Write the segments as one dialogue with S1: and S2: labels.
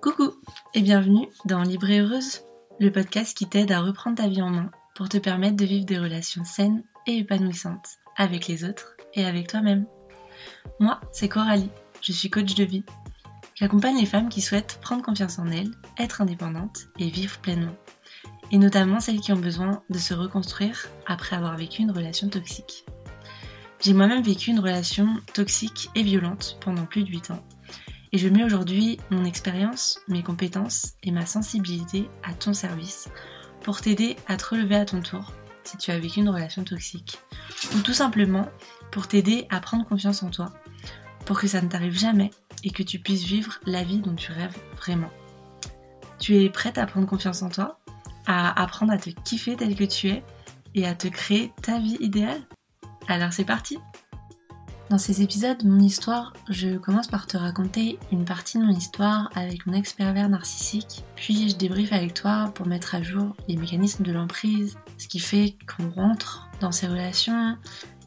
S1: Coucou et bienvenue dans Libre Heureuse, le podcast qui t'aide à reprendre ta vie en main pour te permettre de vivre des relations saines et épanouissantes avec les autres et avec toi-même. Moi, c'est Coralie, je suis coach de vie. J'accompagne les femmes qui souhaitent prendre confiance en elles, être indépendantes et vivre pleinement. Et notamment celles qui ont besoin de se reconstruire après avoir vécu une relation toxique. J'ai moi-même vécu une relation toxique et violente pendant plus de 8 ans. Et je mets aujourd'hui mon expérience, mes compétences et ma sensibilité à ton service pour t'aider à te relever à ton tour si tu as vécu une relation toxique. Ou tout simplement pour t'aider à prendre confiance en toi, pour que ça ne t'arrive jamais et que tu puisses vivre la vie dont tu rêves vraiment. Tu es prête à prendre confiance en toi, à apprendre à te kiffer tel que tu es et à te créer ta vie idéale? Alors c'est parti dans ces épisodes, mon histoire, je commence par te raconter une partie de mon histoire avec mon ex-pervers narcissique, puis je débriefe avec toi pour mettre à jour les mécanismes de l'emprise, ce qui fait qu'on rentre dans ces relations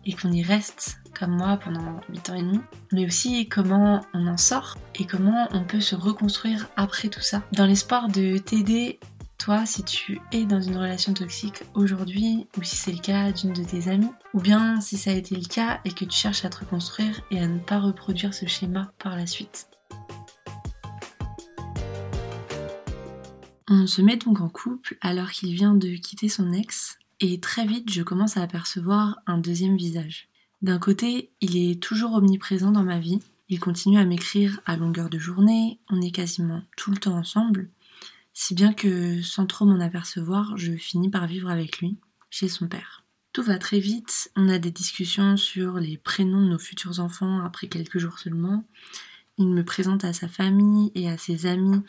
S1: et qu'on y reste comme moi pendant 8 ans et demi, mais aussi comment on en sort et comment on peut se reconstruire après tout ça, dans l'espoir de t'aider toi, si tu es dans une relation toxique aujourd'hui, ou si c'est le cas d'une de tes amies, ou bien si ça a été le cas et que tu cherches à te reconstruire et à ne pas reproduire ce schéma par la suite. On se met donc en couple alors qu'il vient de quitter son ex, et très vite je commence à apercevoir un deuxième visage. D'un côté, il est toujours omniprésent dans ma vie, il continue à m'écrire à longueur de journée, on est quasiment tout le temps ensemble, si bien que sans trop m'en apercevoir, je finis par vivre avec lui, chez son père. Tout va très vite, on a des discussions sur les prénoms de nos futurs enfants après quelques jours seulement. Il me présente à sa famille et à ses amis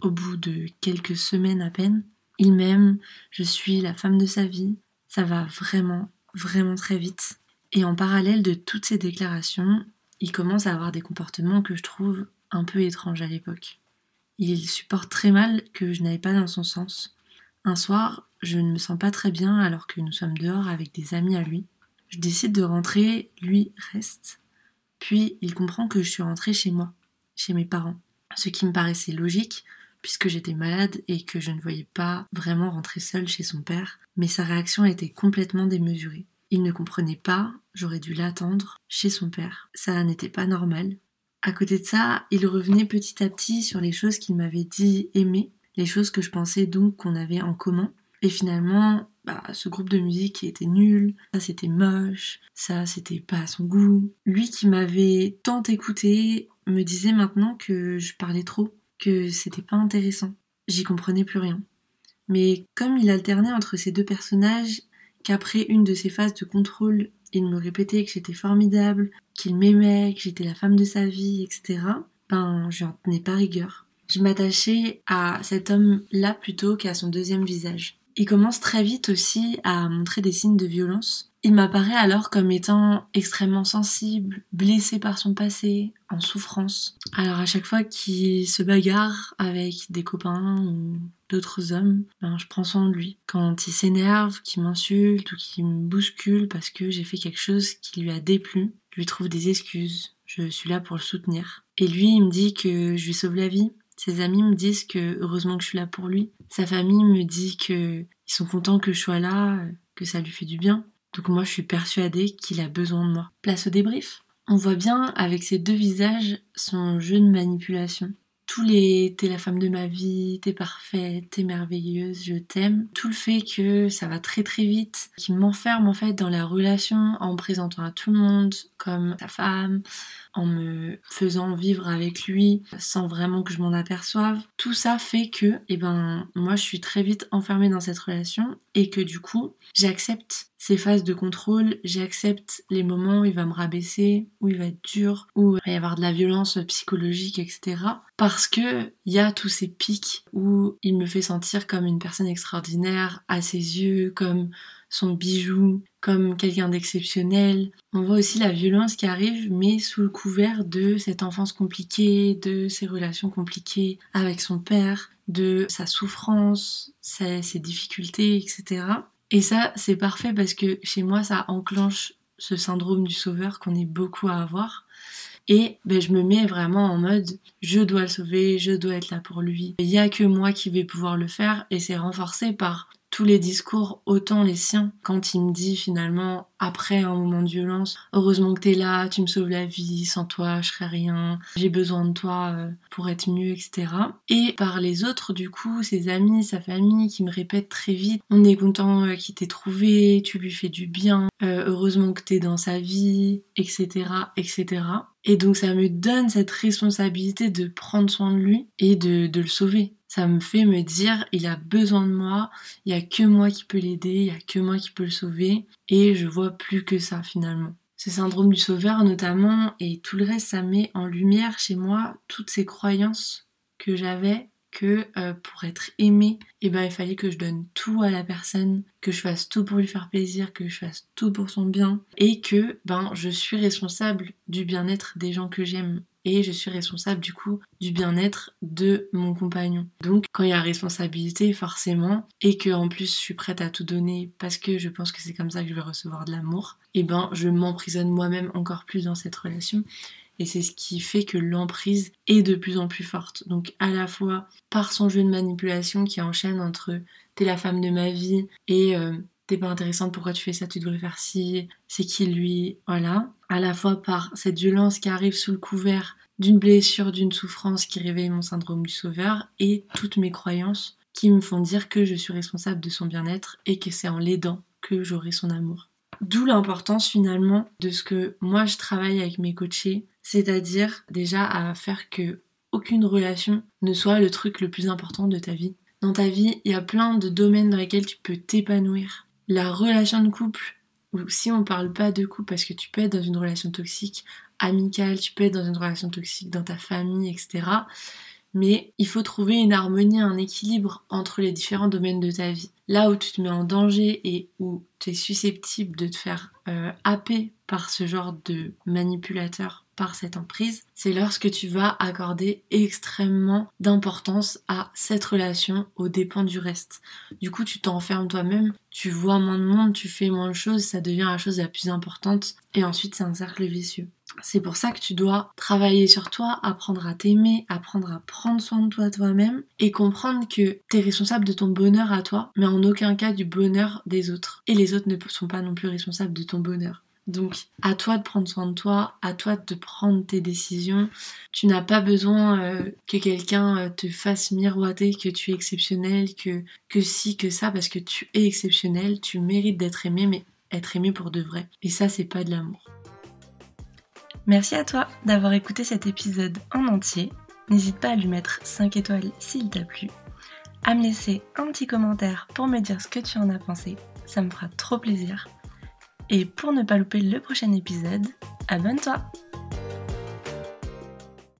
S1: au bout de quelques semaines à peine. Il m'aime, je suis la femme de sa vie, ça va vraiment, vraiment très vite. Et en parallèle de toutes ces déclarations, il commence à avoir des comportements que je trouve un peu étranges à l'époque. Il supporte très mal que je n'aille pas dans son sens. Un soir, je ne me sens pas très bien alors que nous sommes dehors avec des amis à lui. Je décide de rentrer, lui reste. Puis il comprend que je suis rentrée chez moi, chez mes parents. Ce qui me paraissait logique, puisque j'étais malade et que je ne voyais pas vraiment rentrer seule chez son père, mais sa réaction était complètement démesurée. Il ne comprenait pas, j'aurais dû l'attendre, chez son père. Ça n'était pas normal, à côté de ça, il revenait petit à petit sur les choses qu'il m'avait dit aimer, les choses que je pensais donc qu'on avait en commun. Et finalement, bah, ce groupe de musique qui était nul, ça c'était moche, ça c'était pas à son goût. Lui qui m'avait tant écouté me disait maintenant que je parlais trop, que c'était pas intéressant. J'y comprenais plus rien. Mais comme il alternait entre ces deux personnages, qu'après une de ces phases de contrôle, il me répétait que j'étais formidable, qu'il m'aimait, que j'étais la femme de sa vie, etc., ben je n'en tenais pas rigueur. Je m'attachais à cet homme-là plutôt qu'à son deuxième visage. Il commence très vite aussi à montrer des signes de violence. Il m'apparaît alors comme étant extrêmement sensible, blessé par son passé, en souffrance. Alors à chaque fois qu'il se bagarre avec des copains ou d'autres hommes, ben, je prends soin de lui. Quand il s'énerve, qu'il m'insulte ou qu'il me bouscule parce que j'ai fait quelque chose qui lui a déplu, je lui trouve des excuses. Je suis là pour le soutenir. Et lui, il me dit que je lui sauve la vie. Ses amis me disent que heureusement que je suis là pour lui. Sa famille me dit que ils sont contents que je sois là, que ça lui fait du bien. Donc moi, je suis persuadée qu'il a besoin de moi. Place au débrief. On voit bien avec ces deux visages son jeu de manipulation tous les t'es la femme de ma vie, t'es parfaite, t'es merveilleuse, je t'aime, tout le fait que ça va très très vite, qui m'enferme en fait dans la relation en me présentant à tout le monde comme sa femme, en me faisant vivre avec lui sans vraiment que je m'en aperçoive. Tout ça fait que, eh ben, moi je suis très vite enfermée dans cette relation et que du coup, j'accepte ces phases de contrôle, j'accepte les moments où il va me rabaisser, où il va être dur, où il va y avoir de la violence psychologique, etc. Parce que il y a tous ces pics où il me fait sentir comme une personne extraordinaire à ses yeux, comme son bijou, comme quelqu'un d'exceptionnel. On voit aussi la violence qui arrive, mais sous le couvert de cette enfance compliquée, de ses relations compliquées avec son père, de sa souffrance, ses, ses difficultés, etc. Et ça, c'est parfait parce que chez moi, ça enclenche ce syndrome du sauveur qu'on est beaucoup à avoir. Et ben, je me mets vraiment en mode je dois le sauver, je dois être là pour lui. Il n'y a que moi qui vais pouvoir le faire et c'est renforcé par tous les discours, autant les siens, quand il me dit finalement, après un moment de violence, heureusement que t'es là, tu me sauves la vie, sans toi je serais rien, j'ai besoin de toi euh, pour être mieux, etc. Et par les autres, du coup, ses amis, sa famille, qui me répètent très vite, on est content euh, qu'il t'ait trouvé, tu lui fais du bien, euh, heureusement que t'es dans sa vie, etc., etc. Et donc ça me donne cette responsabilité de prendre soin de lui et de, de le sauver ça me fait me dire il a besoin de moi, il y a que moi qui peux l'aider, il y a que moi qui peux le sauver et je vois plus que ça finalement. Ce syndrome du sauveur notamment et tout le reste ça met en lumière chez moi toutes ces croyances que j'avais que euh, pour être aimé, eh ben il fallait que je donne tout à la personne, que je fasse tout pour lui faire plaisir, que je fasse tout pour son bien et que ben je suis responsable du bien-être des gens que j'aime et je suis responsable du coup du bien-être de mon compagnon. Donc quand il y a responsabilité forcément et que en plus je suis prête à tout donner parce que je pense que c'est comme ça que je vais recevoir de l'amour, et eh ben je m'emprisonne moi-même encore plus dans cette relation et c'est ce qui fait que l'emprise est de plus en plus forte. Donc à la fois par son jeu de manipulation qui enchaîne entre t'es la femme de ma vie et euh, t'es pas intéressante, pourquoi tu fais ça, tu devrais faire ci, c'est qui lui, voilà. À la fois par cette violence qui arrive sous le couvert d'une blessure, d'une souffrance qui réveille mon syndrome du sauveur et toutes mes croyances qui me font dire que je suis responsable de son bien-être et que c'est en l'aidant que j'aurai son amour. D'où l'importance finalement de ce que moi je travaille avec mes coachés, c'est-à-dire déjà à faire que aucune relation ne soit le truc le plus important de ta vie. Dans ta vie, il y a plein de domaines dans lesquels tu peux t'épanouir la relation de couple, ou si on parle pas de couple, parce que tu peux être dans une relation toxique amicale, tu peux être dans une relation toxique dans ta famille, etc. Mais il faut trouver une harmonie, un équilibre entre les différents domaines de ta vie. Là où tu te mets en danger et où tu es susceptible de te faire euh, happer par ce genre de manipulateur par cette emprise, c'est lorsque tu vas accorder extrêmement d'importance à cette relation aux dépens du reste. Du coup, tu t'enfermes toi-même, tu vois moins de monde, tu fais moins de choses, ça devient la chose la plus importante et ensuite c'est un cercle vicieux. C'est pour ça que tu dois travailler sur toi, apprendre à t'aimer, apprendre à prendre soin de toi toi-même et comprendre que tu es responsable de ton bonheur à toi, mais en aucun cas du bonheur des autres. Et les autres ne sont pas non plus responsables de ton bonheur. Donc, à toi de prendre soin de toi, à toi de prendre tes décisions. Tu n'as pas besoin euh, que quelqu'un euh, te fasse miroiter que tu es exceptionnel, que, que si, que ça, parce que tu es exceptionnel, tu mérites d'être aimé, mais être aimé pour de vrai. Et ça, c'est pas de l'amour. Merci à toi d'avoir écouté cet épisode en entier. N'hésite pas à lui mettre 5 étoiles s'il t'a plu, à me laisser un petit commentaire pour me dire ce que tu en as pensé, ça me fera trop plaisir. Et pour ne pas louper le prochain épisode, abonne-toi